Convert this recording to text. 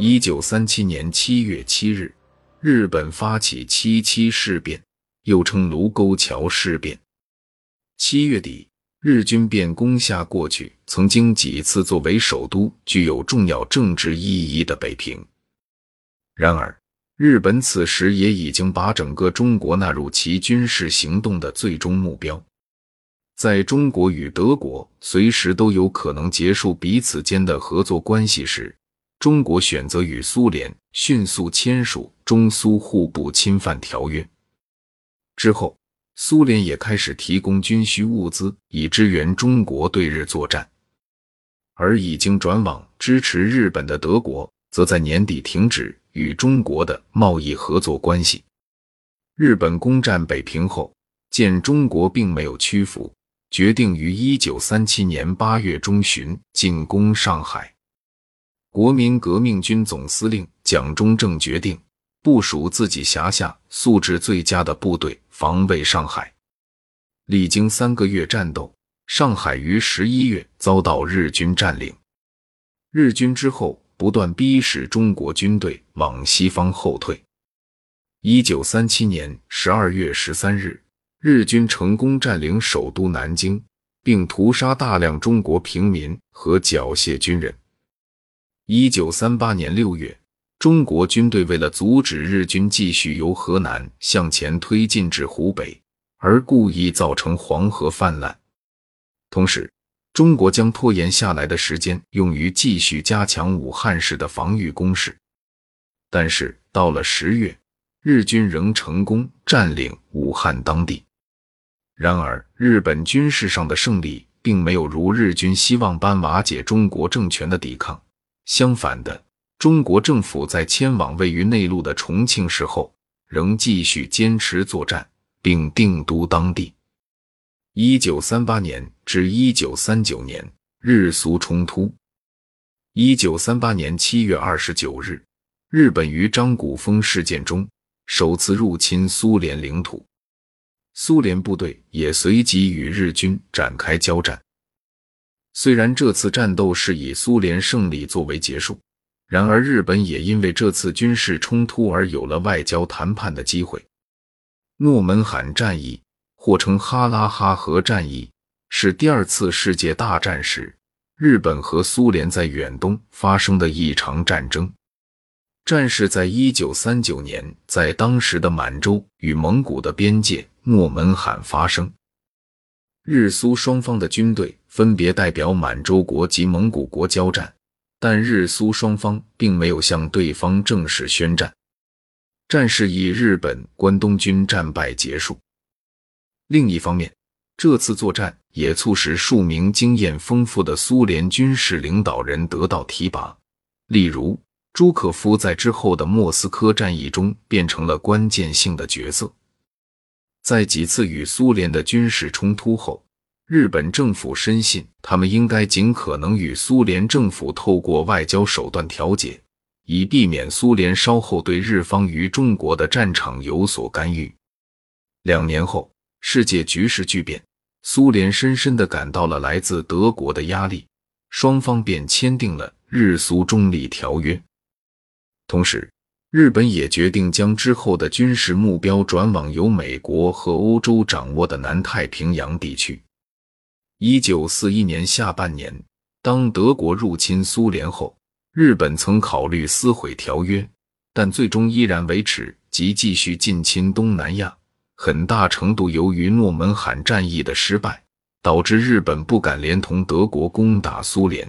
一九三七年七月七日，日本发起七七事变，又称卢沟桥事变。七月底，日军便攻下过去曾经几次作为首都、具有重要政治意义的北平。然而，日本此时也已经把整个中国纳入其军事行动的最终目标。在中国与德国随时都有可能结束彼此间的合作关系时，中国选择与苏联迅速签署中苏互不侵犯条约。之后，苏联也开始提供军需物资以支援中国对日作战，而已经转往支持日本的德国，则在年底停止与中国的贸易合作关系。日本攻占北平后，见中国并没有屈服，决定于一九三七年八月中旬进攻上海。国民革命军总司令蒋中正决定部署自己辖下素质最佳的部队防卫上海。历经三个月战斗，上海于十一月遭到日军占领。日军之后不断逼使中国军队往西方后退。一九三七年十二月十三日，日军成功占领首都南京，并屠杀大量中国平民和缴械军人。一九三八年六月，中国军队为了阻止日军继续由河南向前推进至湖北，而故意造成黄河泛滥。同时，中国将拖延下来的时间用于继续加强武汉市的防御工事。但是到了十月，日军仍成功占领武汉当地。然而，日本军事上的胜利并没有如日军希望般瓦解中国政权的抵抗。相反的，中国政府在迁往位于内陆的重庆市后，仍继续坚持作战，并定都当地。一九三八年至一九三九年，日苏冲突。一九三八年七月二十九日，日本于张古峰事件中首次入侵苏联领土，苏联部队也随即与日军展开交战。虽然这次战斗是以苏联胜利作为结束，然而日本也因为这次军事冲突而有了外交谈判的机会。诺门罕战役，或称哈拉哈河战役，是第二次世界大战时日本和苏联在远东发生的一场战争。战事在一九三九年在当时的满洲与蒙古的边界诺门罕发生。日苏双方的军队分别代表满洲国及蒙古国交战，但日苏双方并没有向对方正式宣战。战事以日本关东军战败结束。另一方面，这次作战也促使数名经验丰富的苏联军事领导人得到提拔，例如朱可夫在之后的莫斯科战役中变成了关键性的角色。在几次与苏联的军事冲突后，日本政府深信他们应该尽可能与苏联政府透过外交手段调解，以避免苏联稍后对日方与中国的战场有所干预。两年后，世界局势巨变，苏联深深地感到了来自德国的压力，双方便签订了日苏中立条约，同时。日本也决定将之后的军事目标转往由美国和欧洲掌握的南太平洋地区。一九四一年下半年，当德国入侵苏联后，日本曾考虑撕毁条约，但最终依然维持及继续进侵东南亚。很大程度由于诺门罕战役的失败，导致日本不敢连同德国攻打苏联。